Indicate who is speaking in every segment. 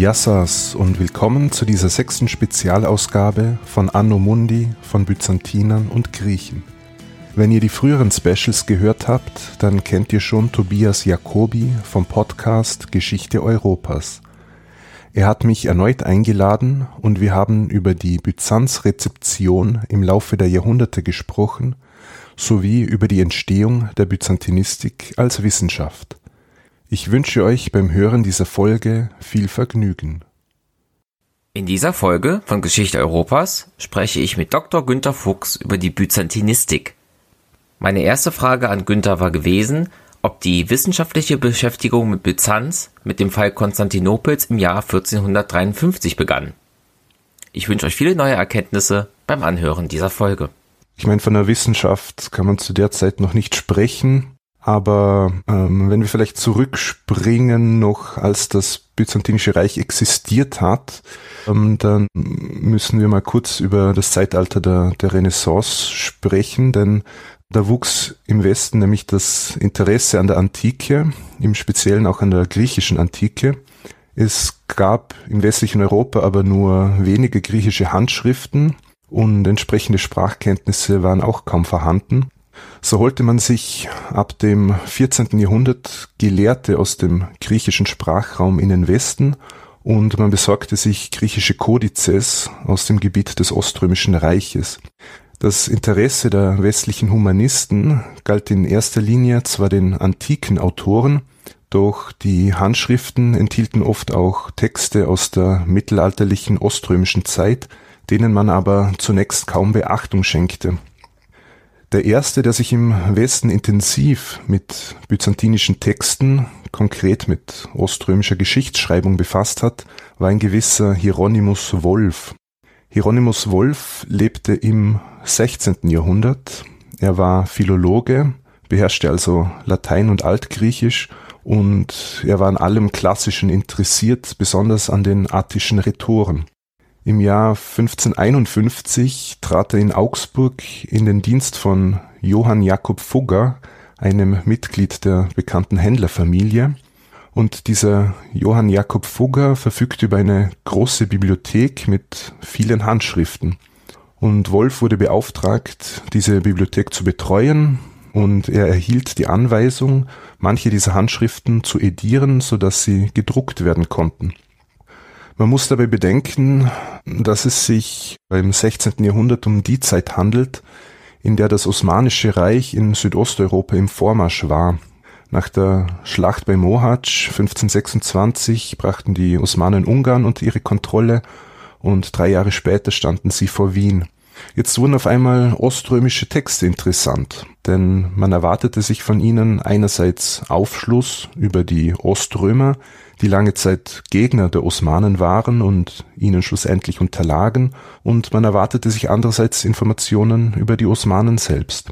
Speaker 1: Yassas und willkommen zu dieser sechsten Spezialausgabe von Anno Mundi von Byzantinern und Griechen. Wenn ihr die früheren Specials gehört habt, dann kennt ihr schon Tobias Jacobi vom Podcast Geschichte Europas. Er hat mich erneut eingeladen und wir haben über die Byzanz-Rezeption im Laufe der Jahrhunderte gesprochen, sowie über die Entstehung der Byzantinistik als Wissenschaft. Ich wünsche euch beim Hören dieser Folge viel Vergnügen.
Speaker 2: In dieser Folge von Geschichte Europas spreche ich mit Dr. Günter Fuchs über die Byzantinistik. Meine erste Frage an Günther war gewesen, ob die wissenschaftliche Beschäftigung mit Byzanz mit dem Fall Konstantinopels im Jahr 1453 begann. Ich wünsche euch viele neue Erkenntnisse beim Anhören dieser Folge.
Speaker 1: Ich meine, von der Wissenschaft kann man zu der Zeit noch nicht sprechen. Aber ähm, wenn wir vielleicht zurückspringen, noch als das Byzantinische Reich existiert hat, ähm, dann müssen wir mal kurz über das Zeitalter der, der Renaissance sprechen, denn da wuchs im Westen nämlich das Interesse an der Antike, im Speziellen auch an der griechischen Antike. Es gab im westlichen Europa aber nur wenige griechische Handschriften und entsprechende Sprachkenntnisse waren auch kaum vorhanden. So holte man sich ab dem 14. Jahrhundert Gelehrte aus dem griechischen Sprachraum in den Westen und man besorgte sich griechische Kodizes aus dem Gebiet des Oströmischen Reiches. Das Interesse der westlichen Humanisten galt in erster Linie zwar den antiken Autoren, doch die Handschriften enthielten oft auch Texte aus der mittelalterlichen oströmischen Zeit, denen man aber zunächst kaum Beachtung schenkte. Der erste, der sich im Westen intensiv mit byzantinischen Texten, konkret mit oströmischer Geschichtsschreibung befasst hat, war ein gewisser Hieronymus Wolf. Hieronymus Wolf lebte im 16. Jahrhundert. Er war Philologe, beherrschte also Latein und Altgriechisch und er war an allem Klassischen interessiert, besonders an den attischen Rhetoren. Im Jahr 1551 trat er in Augsburg in den Dienst von Johann Jakob Fugger, einem Mitglied der bekannten Händlerfamilie. Und dieser Johann Jakob Fugger verfügte über eine große Bibliothek mit vielen Handschriften. Und Wolf wurde beauftragt, diese Bibliothek zu betreuen, und er erhielt die Anweisung, manche dieser Handschriften zu edieren, so dass sie gedruckt werden konnten. Man muss dabei bedenken, dass es sich beim 16. Jahrhundert um die Zeit handelt, in der das Osmanische Reich in Südosteuropa im Vormarsch war. Nach der Schlacht bei Mohacs 1526 brachten die Osmanen Ungarn unter ihre Kontrolle und drei Jahre später standen sie vor Wien. Jetzt wurden auf einmal oströmische Texte interessant, denn man erwartete sich von ihnen einerseits Aufschluss über die Oströmer, die lange Zeit Gegner der Osmanen waren und ihnen schlussendlich unterlagen, und man erwartete sich andererseits Informationen über die Osmanen selbst.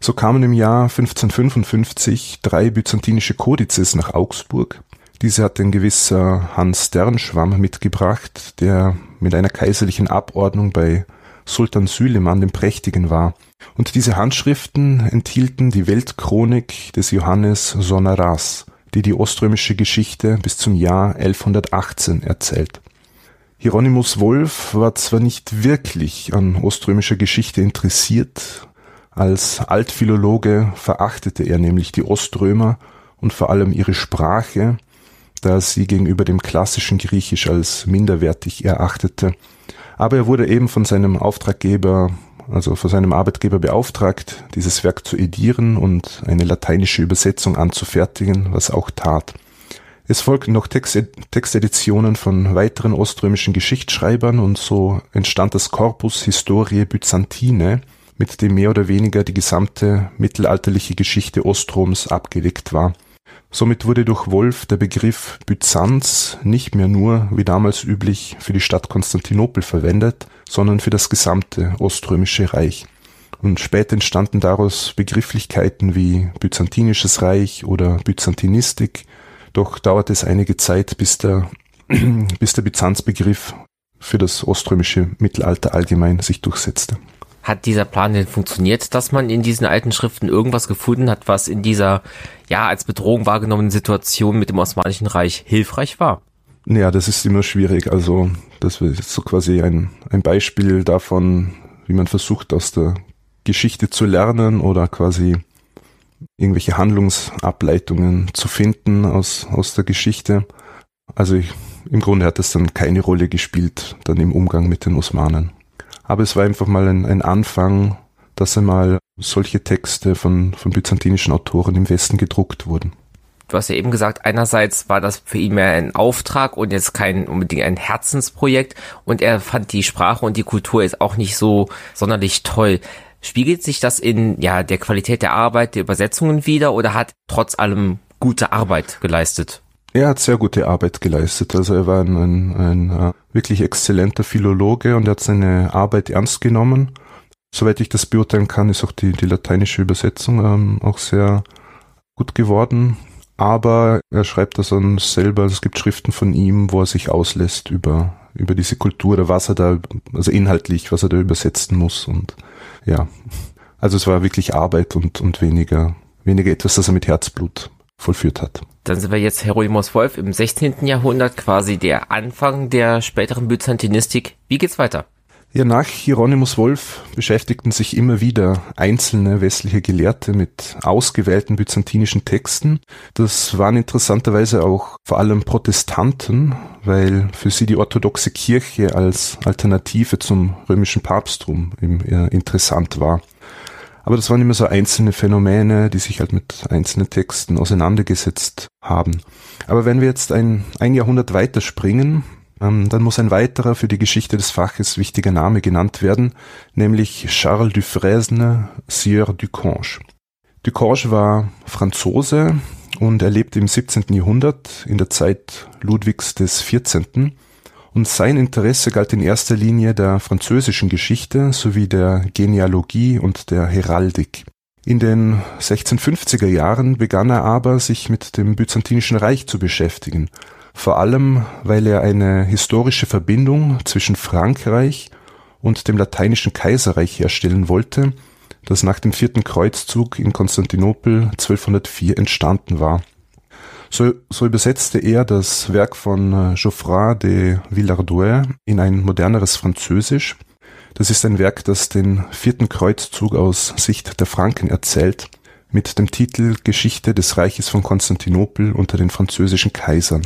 Speaker 1: So kamen im Jahr 1555 drei byzantinische Kodizes nach Augsburg. Diese hat ein gewisser Hans Sternschwamm mitgebracht, der mit einer kaiserlichen Abordnung bei Sultan Süleyman dem Prächtigen war. Und diese Handschriften enthielten die Weltchronik des Johannes Sonaras, die die oströmische Geschichte bis zum Jahr 1118 erzählt. Hieronymus Wolf war zwar nicht wirklich an oströmischer Geschichte interessiert, als Altphilologe verachtete er nämlich die Oströmer und vor allem ihre Sprache, da er sie gegenüber dem klassischen Griechisch als minderwertig erachtete. Aber er wurde eben von seinem Auftraggeber also von seinem Arbeitgeber beauftragt, dieses Werk zu edieren und eine lateinische Übersetzung anzufertigen, was auch tat. Es folgten noch Texteditionen von weiteren oströmischen Geschichtsschreibern und so entstand das Corpus Historiae Byzantine, mit dem mehr oder weniger die gesamte mittelalterliche Geschichte Ostroms abgelegt war. Somit wurde durch Wolf der Begriff Byzanz nicht mehr nur, wie damals üblich, für die Stadt Konstantinopel verwendet, sondern für das gesamte Oströmische Reich. Und später entstanden daraus Begrifflichkeiten wie Byzantinisches Reich oder Byzantinistik, doch dauerte es einige Zeit, bis der, bis der Byzanzbegriff für das oströmische Mittelalter allgemein sich durchsetzte.
Speaker 2: Hat dieser Plan denn funktioniert, dass man in diesen alten Schriften irgendwas gefunden hat, was in dieser, ja, als Bedrohung wahrgenommenen Situation mit dem Osmanischen Reich hilfreich war?
Speaker 1: Ja, das ist immer schwierig. Also das ist so quasi ein, ein Beispiel davon, wie man versucht, aus der Geschichte zu lernen oder quasi irgendwelche Handlungsableitungen zu finden aus, aus der Geschichte. Also ich, im Grunde hat es dann keine Rolle gespielt, dann im Umgang mit den Osmanen. Aber es war einfach mal ein, ein Anfang, dass einmal solche Texte von, von byzantinischen Autoren im Westen gedruckt wurden.
Speaker 2: Du hast ja eben gesagt, einerseits war das für ihn mehr ein Auftrag und jetzt kein unbedingt ein Herzensprojekt und er fand die Sprache und die Kultur jetzt auch nicht so sonderlich toll. Spiegelt sich das in ja der Qualität der Arbeit, der Übersetzungen wieder oder hat trotz allem gute Arbeit geleistet?
Speaker 1: Er hat sehr gute Arbeit geleistet. Also er war ein, ein, ein uh, wirklich exzellenter Philologe und er hat seine Arbeit ernst genommen. Soweit ich das beurteilen kann, ist auch die, die lateinische Übersetzung ähm, auch sehr gut geworden aber er schreibt das dann selber, es gibt Schriften von ihm, wo er sich auslässt über, über diese Kultur oder was er da, also inhaltlich, was er da übersetzen muss und ja, also es war wirklich Arbeit und, und weniger, weniger etwas, das er mit Herzblut vollführt hat.
Speaker 2: Dann sind wir jetzt Hieronymus Wolf im 16. Jahrhundert, quasi der Anfang der späteren Byzantinistik. Wie geht's weiter?
Speaker 1: Ja, nach Hieronymus Wolf beschäftigten sich immer wieder einzelne westliche Gelehrte mit ausgewählten byzantinischen Texten. Das waren interessanterweise auch vor allem Protestanten, weil für sie die orthodoxe Kirche als Alternative zum römischen Papsttum interessant war. Aber das waren immer so einzelne Phänomene, die sich halt mit einzelnen Texten auseinandergesetzt haben. Aber wenn wir jetzt ein, ein Jahrhundert weiterspringen, ähm, dann muss ein weiterer für die Geschichte des Faches wichtiger Name genannt werden, nämlich Charles Dufresne, Sieur Ducange. Ducange war Franzose und er lebte im 17. Jahrhundert in der Zeit Ludwigs des 14. Und sein Interesse galt in erster Linie der französischen Geschichte sowie der Genealogie und der Heraldik. In den 1650er Jahren begann er aber, sich mit dem Byzantinischen Reich zu beschäftigen vor allem weil er eine historische Verbindung zwischen Frankreich und dem lateinischen Kaiserreich herstellen wollte, das nach dem vierten Kreuzzug in Konstantinopel 1204 entstanden war. So, so übersetzte er das Werk von äh, Geoffroy de Villardois in ein moderneres Französisch. Das ist ein Werk, das den vierten Kreuzzug aus Sicht der Franken erzählt, mit dem Titel Geschichte des Reiches von Konstantinopel unter den französischen Kaisern.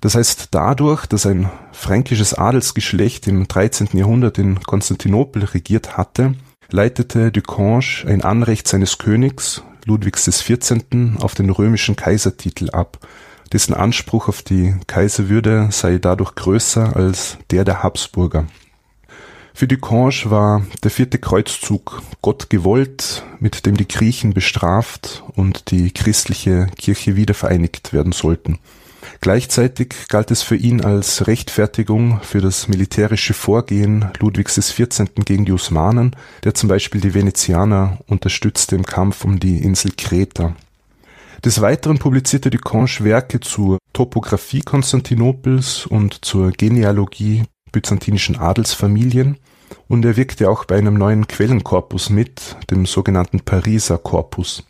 Speaker 1: Das heißt, dadurch, dass ein fränkisches Adelsgeschlecht im 13. Jahrhundert in Konstantinopel regiert hatte, leitete Ducange ein Anrecht seines Königs, Ludwigs XIV., auf den römischen Kaisertitel ab, dessen Anspruch auf die Kaiserwürde sei dadurch größer als der der Habsburger. Für Ducange war der vierte Kreuzzug Gott gewollt, mit dem die Griechen bestraft und die christliche Kirche wiedervereinigt werden sollten. Gleichzeitig galt es für ihn als Rechtfertigung für das militärische Vorgehen Ludwigs XIV. gegen die Osmanen, der zum Beispiel die Venezianer unterstützte im Kampf um die Insel Kreta. Des Weiteren publizierte Ducange Werke zur Topographie Konstantinopels und zur Genealogie byzantinischen Adelsfamilien und er wirkte auch bei einem neuen Quellenkorpus mit, dem sogenannten Pariser Korpus.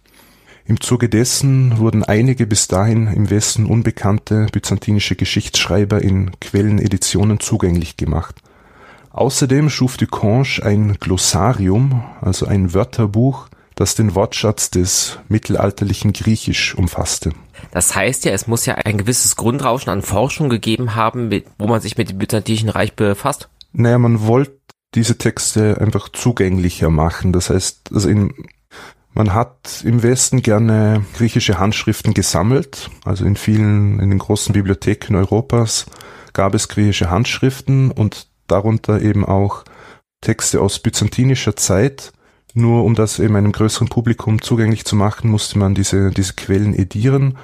Speaker 1: Im Zuge dessen wurden einige bis dahin im Westen unbekannte byzantinische Geschichtsschreiber in Quelleneditionen zugänglich gemacht. Außerdem schuf Ducange ein Glossarium, also ein Wörterbuch, das den Wortschatz des mittelalterlichen Griechisch umfasste.
Speaker 2: Das heißt ja, es muss ja ein gewisses Grundrauschen an Forschung gegeben haben, wo man sich mit dem Byzantinischen Reich befasst.
Speaker 1: Naja, man wollte diese Texte einfach zugänglicher machen. Das heißt, also in man hat im Westen gerne griechische Handschriften gesammelt. Also in vielen, in den großen Bibliotheken Europas gab es griechische Handschriften und darunter eben auch Texte aus byzantinischer Zeit. Nur um das eben einem größeren Publikum zugänglich zu machen, musste man diese, diese Quellen edieren.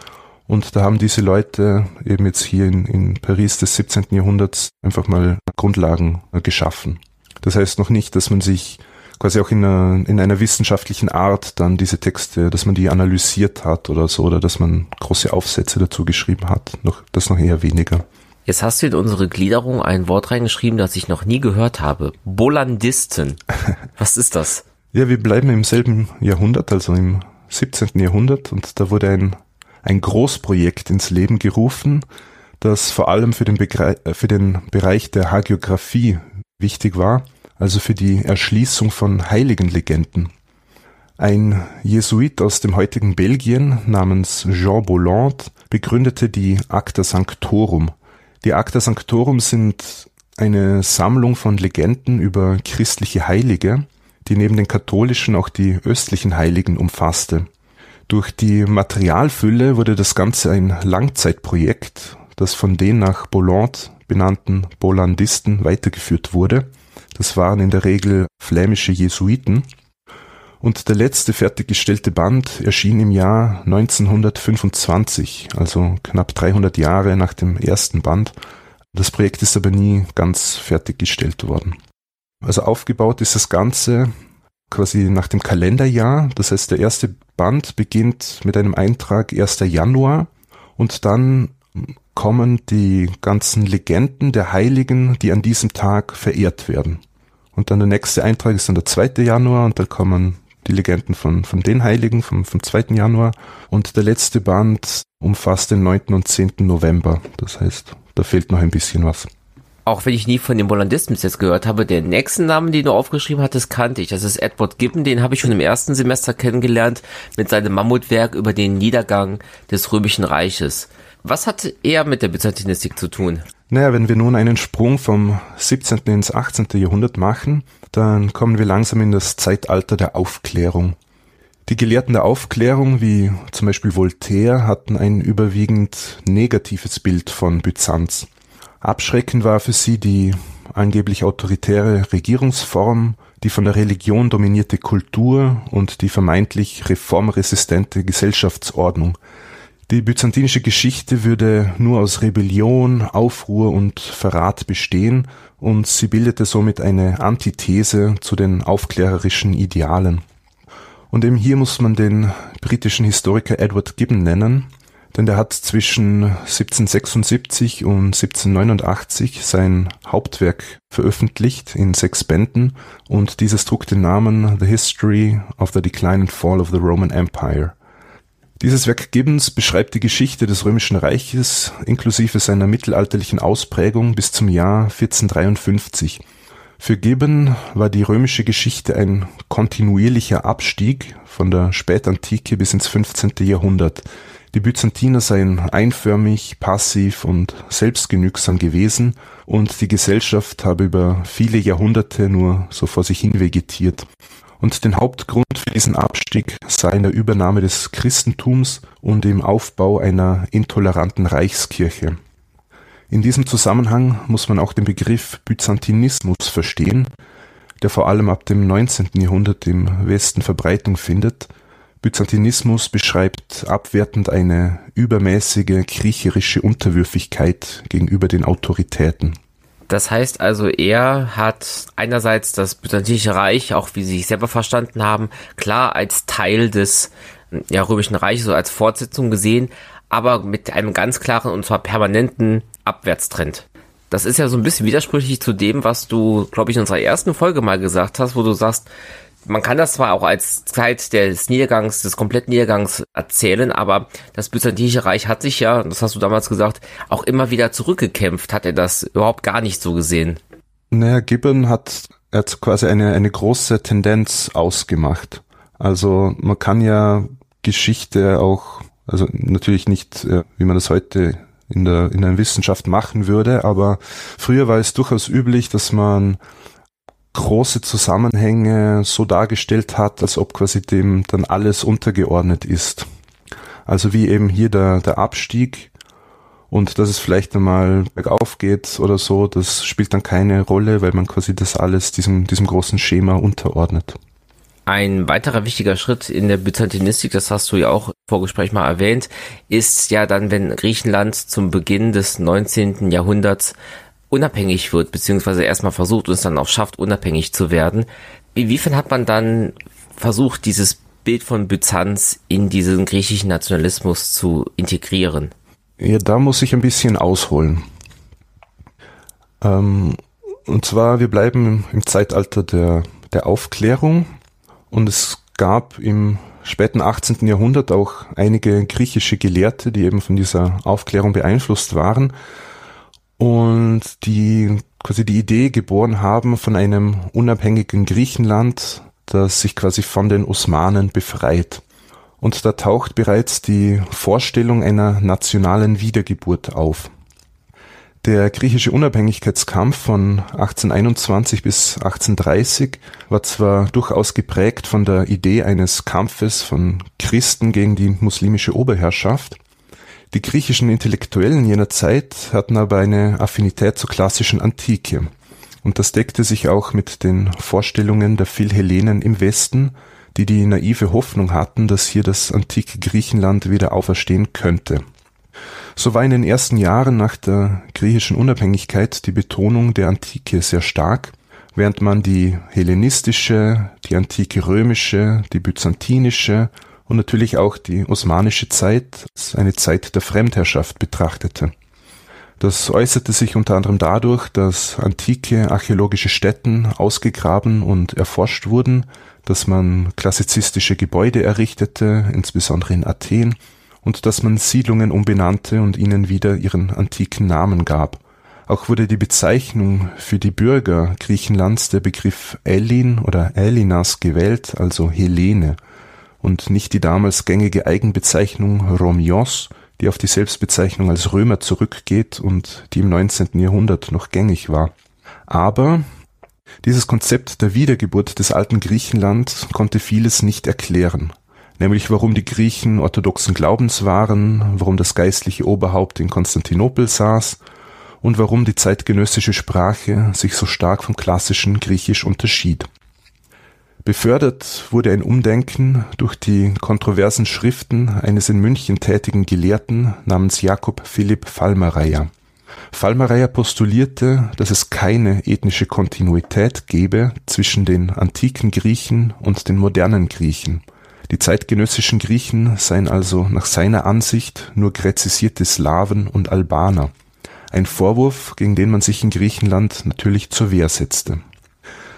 Speaker 1: Und da haben diese Leute eben jetzt hier in, in Paris des 17. Jahrhunderts einfach mal Grundlagen geschaffen. Das heißt noch nicht, dass man sich quasi auch in einer, in einer wissenschaftlichen Art dann diese Texte, dass man die analysiert hat oder so, oder dass man große Aufsätze dazu geschrieben hat. Noch, das noch eher weniger.
Speaker 2: Jetzt hast du in unsere Gliederung ein Wort reingeschrieben, das ich noch nie gehört habe. Bolandisten. Was ist das?
Speaker 1: ja, wir bleiben im selben Jahrhundert, also im 17. Jahrhundert, und da wurde ein, ein Großprojekt ins Leben gerufen, das vor allem für den, Begre für den Bereich der Hagiographie wichtig war, also für die Erschließung von Heiligenlegenden. Ein Jesuit aus dem heutigen Belgien namens Jean Bolland begründete die Acta Sanctorum. Die Acta Sanctorum sind eine Sammlung von Legenden über christliche Heilige, die neben den katholischen auch die östlichen Heiligen umfasste. Durch die Materialfülle wurde das Ganze ein Langzeitprojekt, das von den nach Bolland benannten Bollandisten weitergeführt wurde. Das waren in der Regel flämische Jesuiten. Und der letzte fertiggestellte Band erschien im Jahr 1925, also knapp 300 Jahre nach dem ersten Band. Das Projekt ist aber nie ganz fertiggestellt worden. Also aufgebaut ist das Ganze quasi nach dem Kalenderjahr. Das heißt, der erste Band beginnt mit einem Eintrag 1. Januar und dann kommen die ganzen Legenden der Heiligen, die an diesem Tag verehrt werden. Und dann der nächste Eintrag ist dann der 2. Januar und da kommen die Legenden von, von den Heiligen vom, vom 2. Januar. Und der letzte Band umfasst den 9. und 10. November. Das heißt, da fehlt noch ein bisschen was.
Speaker 2: Auch wenn ich nie von den Bollandisten bis jetzt gehört habe, der nächsten Namen, den du aufgeschrieben hattest, kannte ich. Das ist Edward Gibbon, den habe ich schon im ersten Semester kennengelernt mit seinem Mammutwerk über den Niedergang des Römischen Reiches. Was hat er mit der Byzantinistik zu tun?
Speaker 1: Naja, wenn wir nun einen Sprung vom 17. ins 18. Jahrhundert machen, dann kommen wir langsam in das Zeitalter der Aufklärung. Die Gelehrten der Aufklärung, wie zum Beispiel Voltaire, hatten ein überwiegend negatives Bild von Byzanz. Abschreckend war für sie die angeblich autoritäre Regierungsform, die von der Religion dominierte Kultur und die vermeintlich reformresistente Gesellschaftsordnung, die byzantinische Geschichte würde nur aus Rebellion, Aufruhr und Verrat bestehen und sie bildete somit eine Antithese zu den aufklärerischen Idealen. Und eben hier muss man den britischen Historiker Edward Gibbon nennen, denn der hat zwischen 1776 und 1789 sein Hauptwerk veröffentlicht in sechs Bänden und dieses trug den Namen The History of the Decline and Fall of the Roman Empire. Dieses Werk Gibbons beschreibt die Geschichte des Römischen Reiches inklusive seiner mittelalterlichen Ausprägung bis zum Jahr 1453. Für Gibbon war die römische Geschichte ein kontinuierlicher Abstieg von der Spätantike bis ins 15. Jahrhundert. Die Byzantiner seien einförmig, passiv und selbstgenügsam gewesen und die Gesellschaft habe über viele Jahrhunderte nur so vor sich hin vegetiert und den Hauptgrund für diesen Abstieg sei in der Übernahme des Christentums und im Aufbau einer intoleranten Reichskirche. In diesem Zusammenhang muss man auch den Begriff Byzantinismus verstehen, der vor allem ab dem 19. Jahrhundert im Westen Verbreitung findet. Byzantinismus beschreibt abwertend eine übermäßige kriecherische Unterwürfigkeit gegenüber den Autoritäten.
Speaker 2: Das heißt also, er hat einerseits das Byzantinische Reich, auch wie sie sich selber verstanden haben, klar als Teil des ja, Römischen Reiches, so als Fortsetzung gesehen, aber mit einem ganz klaren und zwar permanenten Abwärtstrend. Das ist ja so ein bisschen widersprüchlich zu dem, was du, glaube ich, in unserer ersten Folge mal gesagt hast, wo du sagst, man kann das zwar auch als Zeit des Niedergangs, des kompletten Niedergangs erzählen, aber das Byzantinische Reich hat sich ja, das hast du damals gesagt, auch immer wieder zurückgekämpft. Hat er das überhaupt gar nicht so gesehen?
Speaker 1: Naja, Gibbon hat, hat quasi eine, eine große Tendenz ausgemacht. Also man kann ja Geschichte auch, also natürlich nicht, äh, wie man das heute in der, in der Wissenschaft machen würde, aber früher war es durchaus üblich, dass man große Zusammenhänge so dargestellt hat, als ob quasi dem dann alles untergeordnet ist. Also wie eben hier der, der Abstieg und dass es vielleicht einmal bergauf geht oder so, das spielt dann keine Rolle, weil man quasi das alles diesem, diesem großen Schema unterordnet.
Speaker 2: Ein weiterer wichtiger Schritt in der Byzantinistik, das hast du ja auch im Vorgespräch mal erwähnt, ist ja dann, wenn Griechenland zum Beginn des 19. Jahrhunderts unabhängig wird, beziehungsweise erstmal versucht und es dann auch schafft, unabhängig zu werden. Inwiefern hat man dann versucht, dieses Bild von Byzanz in diesen griechischen Nationalismus zu integrieren?
Speaker 1: Ja, da muss ich ein bisschen ausholen. Ähm, und zwar, wir bleiben im Zeitalter der, der Aufklärung und es gab im späten 18. Jahrhundert auch einige griechische Gelehrte, die eben von dieser Aufklärung beeinflusst waren und die quasi die Idee geboren haben von einem unabhängigen Griechenland, das sich quasi von den Osmanen befreit. Und da taucht bereits die Vorstellung einer nationalen Wiedergeburt auf. Der griechische Unabhängigkeitskampf von 1821 bis 1830 war zwar durchaus geprägt von der Idee eines Kampfes von Christen gegen die muslimische Oberherrschaft. Die griechischen Intellektuellen jener Zeit hatten aber eine Affinität zur klassischen Antike. Und das deckte sich auch mit den Vorstellungen der Philhellenen im Westen, die die naive Hoffnung hatten, dass hier das antike Griechenland wieder auferstehen könnte. So war in den ersten Jahren nach der griechischen Unabhängigkeit die Betonung der Antike sehr stark, während man die hellenistische, die antike römische, die byzantinische und natürlich auch die osmanische Zeit als eine Zeit der Fremdherrschaft betrachtete. Das äußerte sich unter anderem dadurch, dass antike archäologische Stätten ausgegraben und erforscht wurden, dass man klassizistische Gebäude errichtete, insbesondere in Athen, und dass man Siedlungen umbenannte und ihnen wieder ihren antiken Namen gab. Auch wurde die Bezeichnung für die Bürger Griechenlands der Begriff Ellin oder Elinas gewählt, also Hellene, und nicht die damals gängige Eigenbezeichnung Romios, die auf die Selbstbezeichnung als Römer zurückgeht und die im 19. Jahrhundert noch gängig war. Aber dieses Konzept der Wiedergeburt des alten Griechenland konnte vieles nicht erklären nämlich warum die Griechen orthodoxen Glaubens waren, warum das geistliche Oberhaupt in Konstantinopel saß und warum die zeitgenössische Sprache sich so stark vom klassischen Griechisch unterschied. Befördert wurde ein Umdenken durch die kontroversen Schriften eines in München tätigen Gelehrten namens Jakob Philipp Fallmareier. Fallmareier postulierte, dass es keine ethnische Kontinuität gebe zwischen den antiken Griechen und den modernen Griechen – die zeitgenössischen Griechen seien also nach seiner Ansicht nur gräzisierte Slawen und Albaner, ein Vorwurf, gegen den man sich in Griechenland natürlich zur Wehr setzte.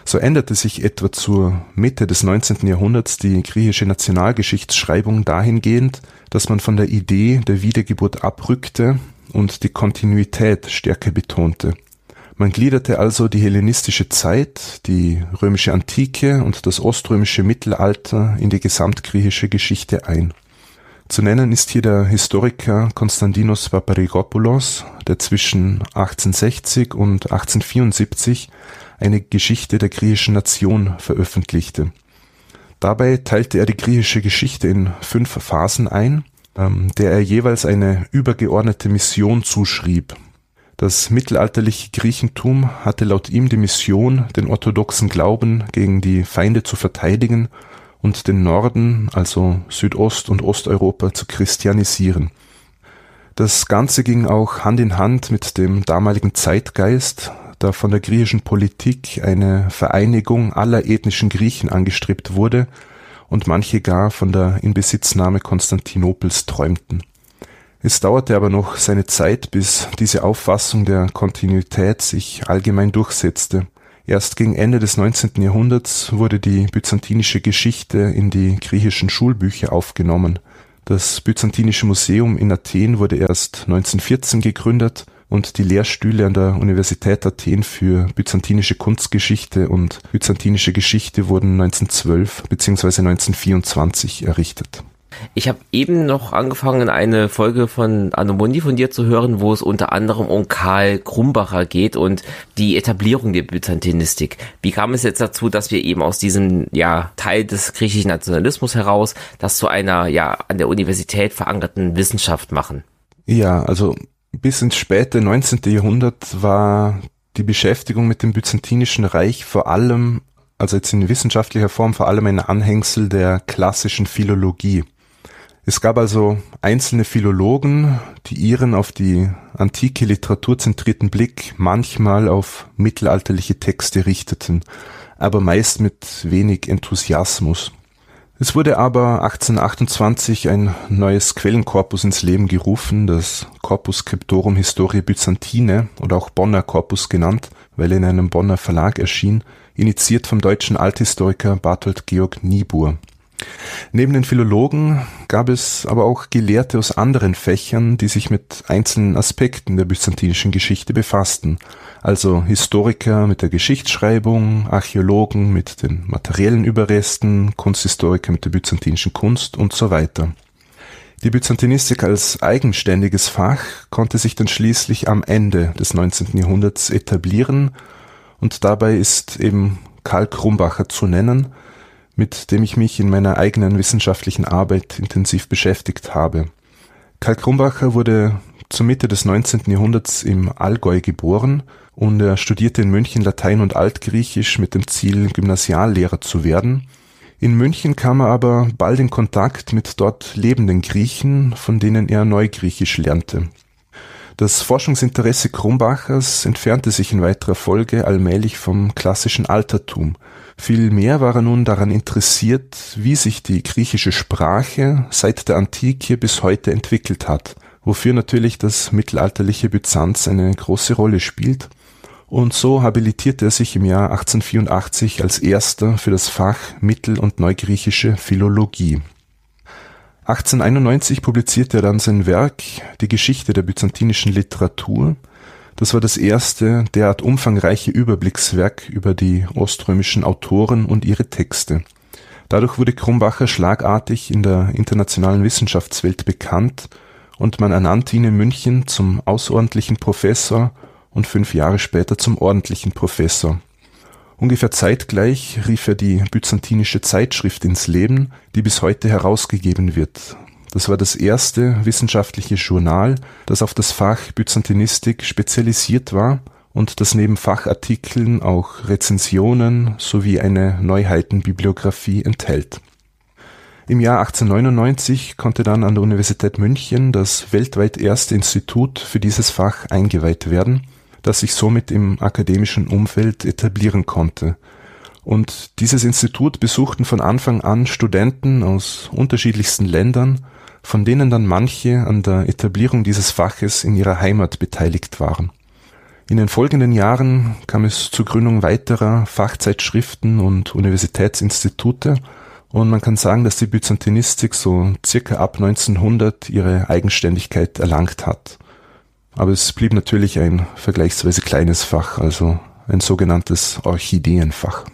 Speaker 1: So änderte sich etwa zur Mitte des 19. Jahrhunderts die griechische Nationalgeschichtsschreibung dahingehend, dass man von der Idee der Wiedergeburt abrückte und die Kontinuität stärker betonte man gliederte also die hellenistische Zeit, die römische Antike und das oströmische Mittelalter in die gesamtgriechische Geschichte ein. Zu nennen ist hier der Historiker Konstantinos Paparigopoulos, der zwischen 1860 und 1874 eine Geschichte der griechischen Nation veröffentlichte. Dabei teilte er die griechische Geschichte in fünf Phasen ein, ähm, der er jeweils eine übergeordnete Mission zuschrieb das mittelalterliche Griechentum hatte laut ihm die Mission, den orthodoxen Glauben gegen die Feinde zu verteidigen und den Norden, also Südost- und Osteuropa, zu christianisieren. Das Ganze ging auch Hand in Hand mit dem damaligen Zeitgeist, da von der griechischen Politik eine Vereinigung aller ethnischen Griechen angestrebt wurde und manche gar von der Inbesitznahme Konstantinopels träumten es dauerte aber noch seine Zeit, bis diese Auffassung der Kontinuität sich allgemein durchsetzte. Erst gegen Ende des 19. Jahrhunderts wurde die byzantinische Geschichte in die griechischen Schulbücher aufgenommen. Das Byzantinische Museum in Athen wurde erst 1914 gegründet und die Lehrstühle an der Universität Athen für byzantinische Kunstgeschichte und byzantinische Geschichte wurden 1912 bzw. 1924 errichtet.
Speaker 2: Ich habe eben noch angefangen, eine Folge von Anomundi von dir zu hören, wo es unter anderem um Karl Krumbacher geht und die Etablierung der Byzantinistik. Wie kam es jetzt dazu, dass wir eben aus diesem ja, Teil des griechischen Nationalismus heraus das zu einer ja an der Universität verankerten Wissenschaft machen?
Speaker 1: Ja, also bis ins späte 19. Jahrhundert war die Beschäftigung mit dem Byzantinischen Reich vor allem, also jetzt in wissenschaftlicher Form, vor allem ein Anhängsel der klassischen Philologie. Es gab also einzelne Philologen, die ihren auf die antike Literatur zentrierten Blick manchmal auf mittelalterliche Texte richteten, aber meist mit wenig Enthusiasmus. Es wurde aber 1828 ein neues Quellenkorpus ins Leben gerufen, das Corpus Scriptorum Historiae Byzantine oder auch Bonner Corpus genannt, weil er in einem Bonner Verlag erschien, initiiert vom deutschen Althistoriker Barthold Georg Niebuhr. Neben den Philologen gab es aber auch Gelehrte aus anderen Fächern, die sich mit einzelnen Aspekten der byzantinischen Geschichte befassten, also Historiker mit der Geschichtsschreibung, Archäologen mit den materiellen Überresten, Kunsthistoriker mit der byzantinischen Kunst und so weiter. Die Byzantinistik als eigenständiges Fach konnte sich dann schließlich am Ende des 19. Jahrhunderts etablieren und dabei ist eben Karl Krumbacher zu nennen, mit dem ich mich in meiner eigenen wissenschaftlichen Arbeit intensiv beschäftigt habe. Karl Krumbacher wurde zur Mitte des 19. Jahrhunderts im Allgäu geboren und er studierte in München Latein und Altgriechisch mit dem Ziel, Gymnasiallehrer zu werden. In München kam er aber bald in Kontakt mit dort lebenden Griechen, von denen er Neugriechisch lernte. Das Forschungsinteresse Krumbachers entfernte sich in weiterer Folge allmählich vom klassischen Altertum – Vielmehr war er nun daran interessiert, wie sich die griechische Sprache seit der Antike bis heute entwickelt hat, wofür natürlich das mittelalterliche Byzanz eine große Rolle spielt. Und so habilitierte er sich im Jahr 1884 als erster für das Fach Mittel- und Neugriechische Philologie. 1891 publizierte er dann sein Werk Die Geschichte der byzantinischen Literatur, das war das erste derart umfangreiche Überblickswerk über die oströmischen Autoren und ihre Texte. Dadurch wurde Krumbacher schlagartig in der internationalen Wissenschaftswelt bekannt und man ernannte ihn in München zum außerordentlichen Professor und fünf Jahre später zum ordentlichen Professor. Ungefähr zeitgleich rief er die Byzantinische Zeitschrift ins Leben, die bis heute herausgegeben wird das war das erste wissenschaftliche Journal, das auf das Fach Byzantinistik spezialisiert war und das neben Fachartikeln auch Rezensionen sowie eine Neuheitenbibliographie enthält. Im Jahr 1899 konnte dann an der Universität München das weltweit erste Institut für dieses Fach eingeweiht werden, das sich somit im akademischen Umfeld etablieren konnte und dieses Institut besuchten von Anfang an Studenten aus unterschiedlichsten Ländern von denen dann manche an der Etablierung dieses Faches in ihrer Heimat beteiligt waren. In den folgenden Jahren kam es zur Gründung weiterer Fachzeitschriften und Universitätsinstitute und man kann sagen, dass die Byzantinistik so circa ab 1900 ihre Eigenständigkeit erlangt hat. Aber es blieb natürlich ein vergleichsweise kleines Fach, also ein sogenanntes Orchideenfach.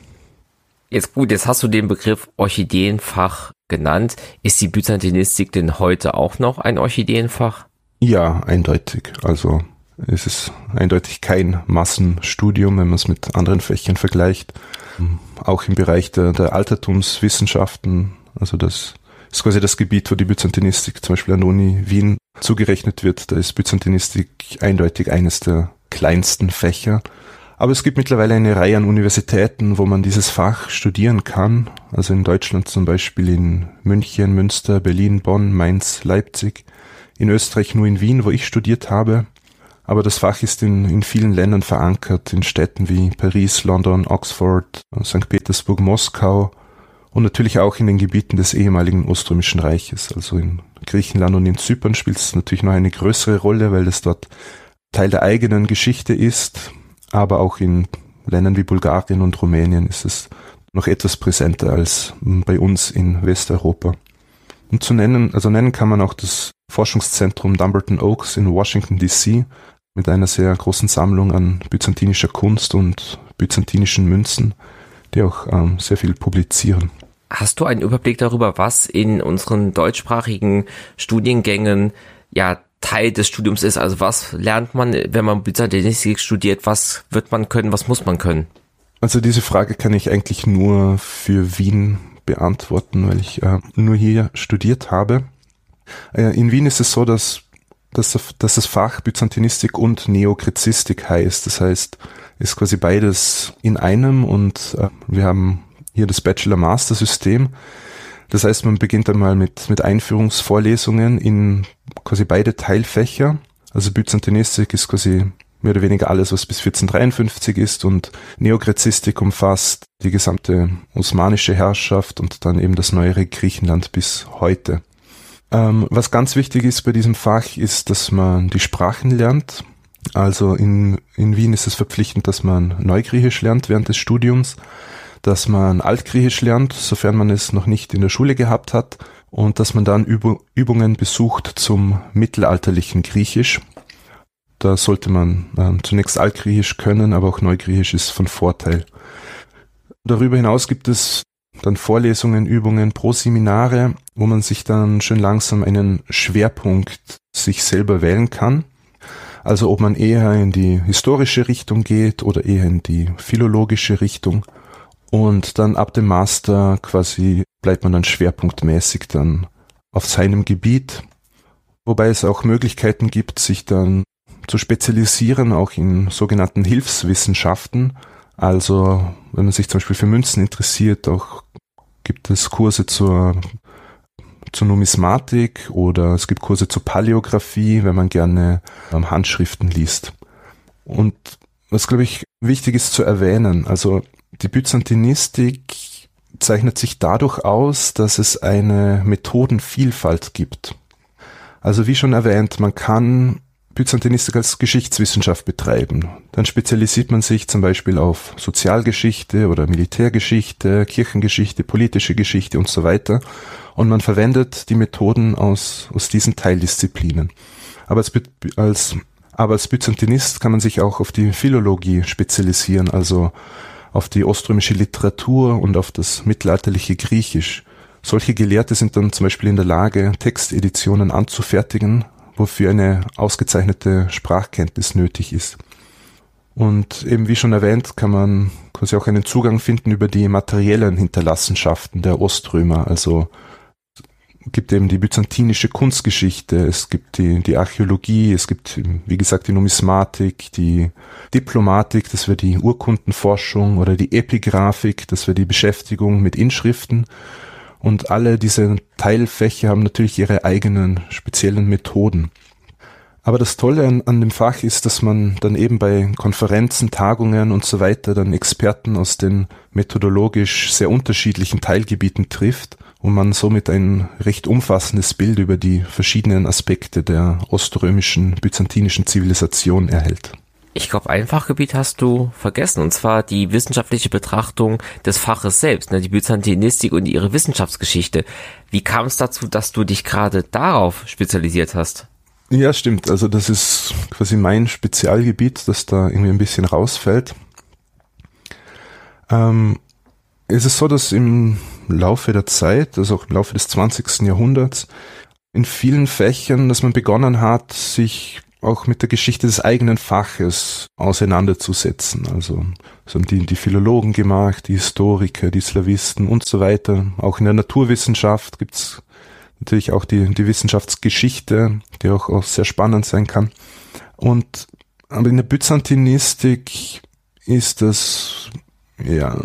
Speaker 2: Jetzt gut, jetzt hast du den Begriff Orchideenfach genannt. Ist die Byzantinistik denn heute auch noch ein Orchideenfach?
Speaker 1: Ja, eindeutig. Also es ist eindeutig kein Massenstudium, wenn man es mit anderen Fächern vergleicht. Auch im Bereich der, der Altertumswissenschaften, also das ist quasi das Gebiet, wo die Byzantinistik zum Beispiel an der Uni Wien zugerechnet wird. Da ist Byzantinistik eindeutig eines der kleinsten Fächer. Aber es gibt mittlerweile eine Reihe an Universitäten, wo man dieses Fach studieren kann. Also in Deutschland zum Beispiel in München, Münster, Berlin, Bonn, Mainz, Leipzig. In Österreich nur in Wien, wo ich studiert habe. Aber das Fach ist in, in vielen Ländern verankert, in Städten wie Paris, London, Oxford, St. Petersburg, Moskau und natürlich auch in den Gebieten des ehemaligen Oströmischen Reiches. Also in Griechenland und in Zypern spielt es natürlich noch eine größere Rolle, weil es dort Teil der eigenen Geschichte ist aber auch in Ländern wie Bulgarien und Rumänien ist es noch etwas präsenter als bei uns in Westeuropa. Und zu nennen, also nennen kann man auch das Forschungszentrum Dumbarton Oaks in Washington DC mit einer sehr großen Sammlung an byzantinischer Kunst und byzantinischen Münzen, die auch ähm, sehr viel publizieren.
Speaker 2: Hast du einen Überblick darüber, was in unseren deutschsprachigen Studiengängen ja Teil des Studiums ist. Also was lernt man, wenn man Byzantinistik studiert? Was wird man können? Was muss man können?
Speaker 1: Also diese Frage kann ich eigentlich nur für Wien beantworten, weil ich äh, nur hier studiert habe. Äh, in Wien ist es so, dass, dass, dass das Fach Byzantinistik und Neokrizistik heißt. Das heißt, ist quasi beides in einem und äh, wir haben hier das Bachelor-Master-System. Das heißt, man beginnt einmal mit, mit Einführungsvorlesungen in quasi beide Teilfächer. Also Byzantinistik ist quasi mehr oder weniger alles, was bis 1453 ist und Neogrezistik umfasst die gesamte osmanische Herrschaft und dann eben das neuere Griechenland bis heute. Ähm, was ganz wichtig ist bei diesem Fach ist, dass man die Sprachen lernt. Also in, in Wien ist es verpflichtend, dass man Neugriechisch lernt während des Studiums. Dass man Altgriechisch lernt, sofern man es noch nicht in der Schule gehabt hat, und dass man dann Übungen besucht zum mittelalterlichen Griechisch. Da sollte man äh, zunächst Altgriechisch können, aber auch Neugriechisch ist von Vorteil. Darüber hinaus gibt es dann Vorlesungen, Übungen, Pro-Seminare, wo man sich dann schön langsam einen Schwerpunkt sich selber wählen kann. Also ob man eher in die historische Richtung geht oder eher in die philologische Richtung. Und dann ab dem Master quasi bleibt man dann schwerpunktmäßig dann auf seinem Gebiet. Wobei es auch Möglichkeiten gibt, sich dann zu spezialisieren, auch in sogenannten Hilfswissenschaften. Also wenn man sich zum Beispiel für Münzen interessiert, auch gibt es Kurse zur, zur Numismatik oder es gibt Kurse zur Paläographie, wenn man gerne ähm, Handschriften liest. Und was, glaube ich, wichtig ist zu erwähnen, also die Byzantinistik zeichnet sich dadurch aus, dass es eine Methodenvielfalt gibt. Also wie schon erwähnt, man kann Byzantinistik als Geschichtswissenschaft betreiben. Dann spezialisiert man sich zum Beispiel auf Sozialgeschichte oder Militärgeschichte, Kirchengeschichte, politische Geschichte und so weiter. Und man verwendet die Methoden aus, aus diesen Teildisziplinen. Aber als, als, aber als Byzantinist kann man sich auch auf die Philologie spezialisieren, also auf die oströmische Literatur und auf das mittelalterliche Griechisch. Solche Gelehrte sind dann zum Beispiel in der Lage, Texteditionen anzufertigen, wofür eine ausgezeichnete Sprachkenntnis nötig ist. Und eben wie schon erwähnt, kann man quasi auch einen Zugang finden über die materiellen Hinterlassenschaften der Oströmer. Also gibt eben die byzantinische Kunstgeschichte, es gibt die, die Archäologie, es gibt, wie gesagt, die Numismatik, die Diplomatik, das wäre die Urkundenforschung oder die Epigraphik, das wäre die Beschäftigung mit Inschriften. Und alle diese Teilfächer haben natürlich ihre eigenen speziellen Methoden. Aber das Tolle an, an, dem Fach ist, dass man dann eben bei Konferenzen, Tagungen und so weiter dann Experten aus den methodologisch sehr unterschiedlichen Teilgebieten trifft und man somit ein recht umfassendes Bild über die verschiedenen Aspekte der oströmischen byzantinischen Zivilisation erhält.
Speaker 2: Ich glaube, ein Fachgebiet hast du vergessen, und zwar die wissenschaftliche Betrachtung des Faches selbst, ne, die Byzantinistik und ihre Wissenschaftsgeschichte. Wie kam es dazu, dass du dich gerade darauf spezialisiert hast?
Speaker 1: Ja, stimmt. Also das ist quasi mein Spezialgebiet, das da irgendwie ein bisschen rausfällt. Ähm, es ist so, dass im Laufe der Zeit, also auch im Laufe des 20. Jahrhunderts, in vielen Fächern, dass man begonnen hat, sich auch mit der Geschichte des eigenen Faches auseinanderzusetzen. Also das haben die, die Philologen gemacht, die Historiker, die Slawisten und so weiter. Auch in der Naturwissenschaft gibt's natürlich auch die, die Wissenschaftsgeschichte, die auch, auch sehr spannend sein kann. Und aber in der Byzantinistik ist das, ja,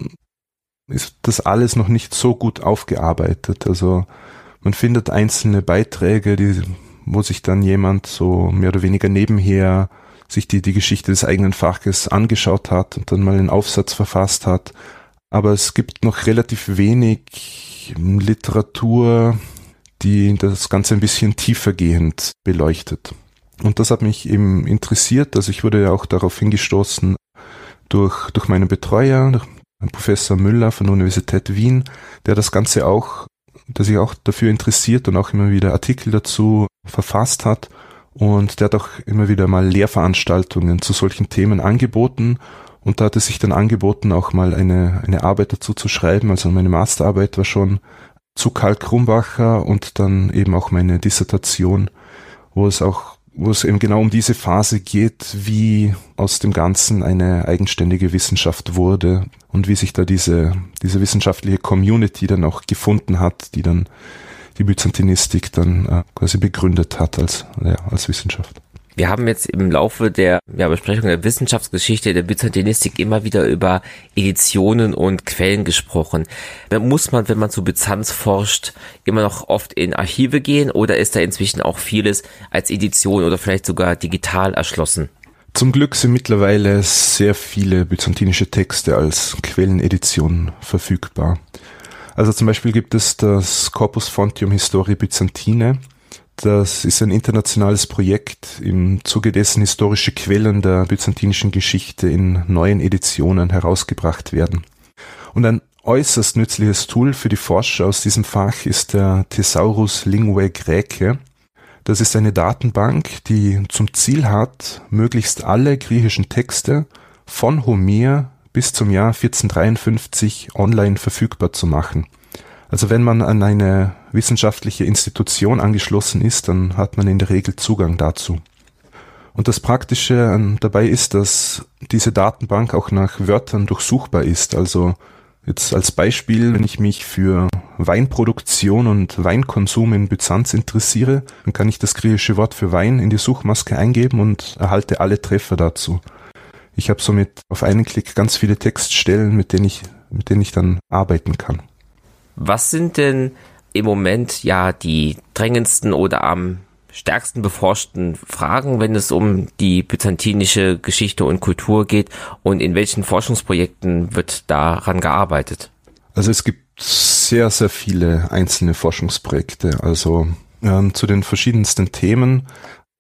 Speaker 1: ist das alles noch nicht so gut aufgearbeitet. Also man findet einzelne Beiträge, die wo sich dann jemand so mehr oder weniger nebenher sich die, die Geschichte des eigenen Faches angeschaut hat und dann mal einen Aufsatz verfasst hat. Aber es gibt noch relativ wenig Literatur, die das Ganze ein bisschen tiefergehend beleuchtet. Und das hat mich eben interessiert. Also ich wurde ja auch darauf hingestoßen durch, durch meinen Betreuer, Professor Müller von der Universität Wien, der das Ganze auch der sich auch dafür interessiert und auch immer wieder Artikel dazu verfasst hat. Und der hat auch immer wieder mal Lehrveranstaltungen zu solchen Themen angeboten. Und da hat es sich dann angeboten, auch mal eine, eine Arbeit dazu zu schreiben. Also meine Masterarbeit war schon zu Karl Krumbacher und dann eben auch meine Dissertation, wo es auch wo es eben genau um diese Phase geht, wie aus dem Ganzen eine eigenständige Wissenschaft wurde und wie sich da diese, diese wissenschaftliche Community dann auch gefunden hat, die dann die Byzantinistik dann äh, quasi begründet hat als, ja, als Wissenschaft.
Speaker 2: Wir haben jetzt im Laufe der ja, Besprechung der Wissenschaftsgeschichte der Byzantinistik immer wieder über Editionen und Quellen gesprochen. Muss man, wenn man zu Byzanz forscht, immer noch oft in Archive gehen oder ist da inzwischen auch vieles als Edition oder vielleicht sogar digital erschlossen?
Speaker 1: Zum Glück sind mittlerweile sehr viele byzantinische Texte als Quellenedition verfügbar. Also zum Beispiel gibt es das Corpus Fontium Historiae Byzantine, das ist ein internationales Projekt, im Zuge dessen historische Quellen der byzantinischen Geschichte in neuen Editionen herausgebracht werden. Und ein äußerst nützliches Tool für die Forscher aus diesem Fach ist der Thesaurus Linguae Graecae. Das ist eine Datenbank, die zum Ziel hat, möglichst alle griechischen Texte von Homer bis zum Jahr 1453 online verfügbar zu machen. Also wenn man an eine wissenschaftliche Institution angeschlossen ist, dann hat man in der Regel Zugang dazu. Und das Praktische dabei ist, dass diese Datenbank auch nach Wörtern durchsuchbar ist. Also jetzt als Beispiel, wenn ich mich für Weinproduktion und Weinkonsum in Byzanz interessiere, dann kann ich das griechische Wort für Wein in die Suchmaske eingeben und erhalte alle Treffer dazu. Ich habe somit auf einen Klick ganz viele Textstellen, mit denen ich, mit denen ich dann arbeiten kann.
Speaker 2: Was sind denn im Moment ja die drängendsten oder am stärksten beforschten Fragen, wenn es um die byzantinische Geschichte und Kultur geht und in welchen Forschungsprojekten wird daran gearbeitet?
Speaker 1: Also es gibt sehr, sehr viele einzelne Forschungsprojekte, also ähm, zu den verschiedensten Themen.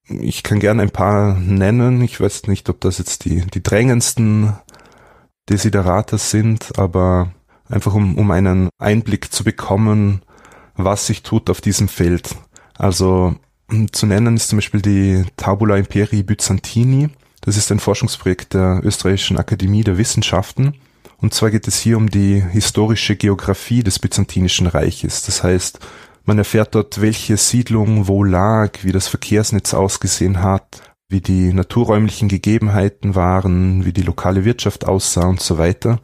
Speaker 1: Ich kann gerne ein paar nennen. Ich weiß nicht, ob das jetzt die, die drängendsten Desiderata sind, aber einfach um, um einen Einblick zu bekommen, was sich tut auf diesem Feld. Also zu nennen ist zum Beispiel die Tabula Imperii Byzantini. Das ist ein Forschungsprojekt der Österreichischen Akademie der Wissenschaften. Und zwar geht es hier um die historische Geografie des Byzantinischen Reiches. Das heißt, man erfährt dort, welche Siedlung wo lag, wie das Verkehrsnetz ausgesehen hat, wie die naturräumlichen Gegebenheiten waren, wie die lokale Wirtschaft aussah und so weiter.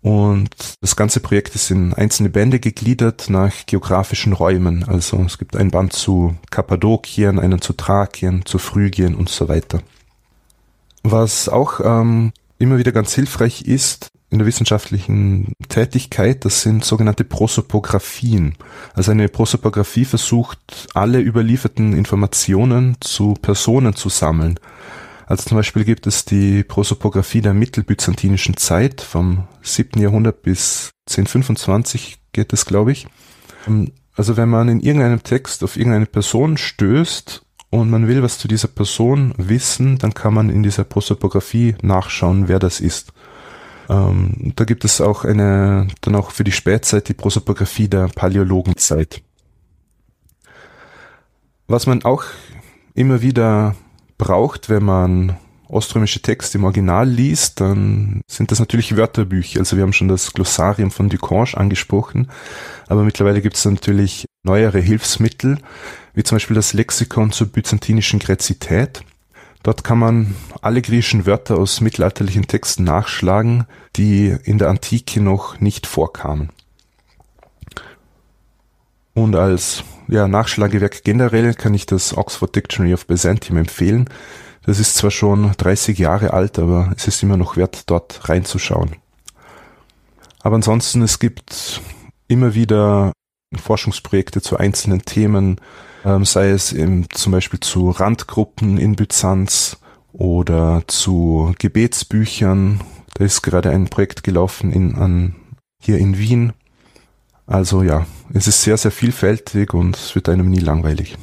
Speaker 1: Und das ganze Projekt ist in einzelne Bände gegliedert nach geografischen Räumen. Also es gibt ein Band zu Kappadokien, einen zu Thrakien, zu Phrygien und so weiter. Was auch ähm, immer wieder ganz hilfreich ist in der wissenschaftlichen Tätigkeit, das sind sogenannte Prosopographien. Also eine Prosopographie versucht, alle überlieferten Informationen zu Personen zu sammeln. Also zum Beispiel gibt es die Prosopographie der mittelbyzantinischen Zeit vom 7. Jahrhundert bis 1025 geht es, glaube ich. Ähm, also wenn man in irgendeinem Text auf irgendeine Person stößt und man will was zu dieser Person wissen, dann kann man in dieser Prosopographie nachschauen, wer das ist. Ähm, da gibt es auch eine, dann auch für die Spätzeit die Prosopographie der Paläologenzeit. Was man auch immer wieder braucht, wenn man oströmische Texte im Original liest, dann sind das natürlich Wörterbücher. Also wir haben schon das Glossarium von Ducange angesprochen, aber mittlerweile gibt es natürlich neuere Hilfsmittel, wie zum Beispiel das Lexikon zur byzantinischen Gräzität. Dort kann man alle griechischen Wörter aus mittelalterlichen Texten nachschlagen, die in der Antike noch nicht vorkamen. Und als ja, Nachschlagewerk generell kann ich das Oxford Dictionary of Byzantium empfehlen. Das ist zwar schon 30 Jahre alt, aber es ist immer noch wert, dort reinzuschauen. Aber ansonsten, es gibt immer wieder Forschungsprojekte zu einzelnen Themen, ähm, sei es im, zum Beispiel zu Randgruppen in Byzanz oder zu Gebetsbüchern. Da ist gerade ein Projekt gelaufen in, an, hier in Wien also ja, es ist sehr, sehr vielfältig und es wird einem nie langweilig.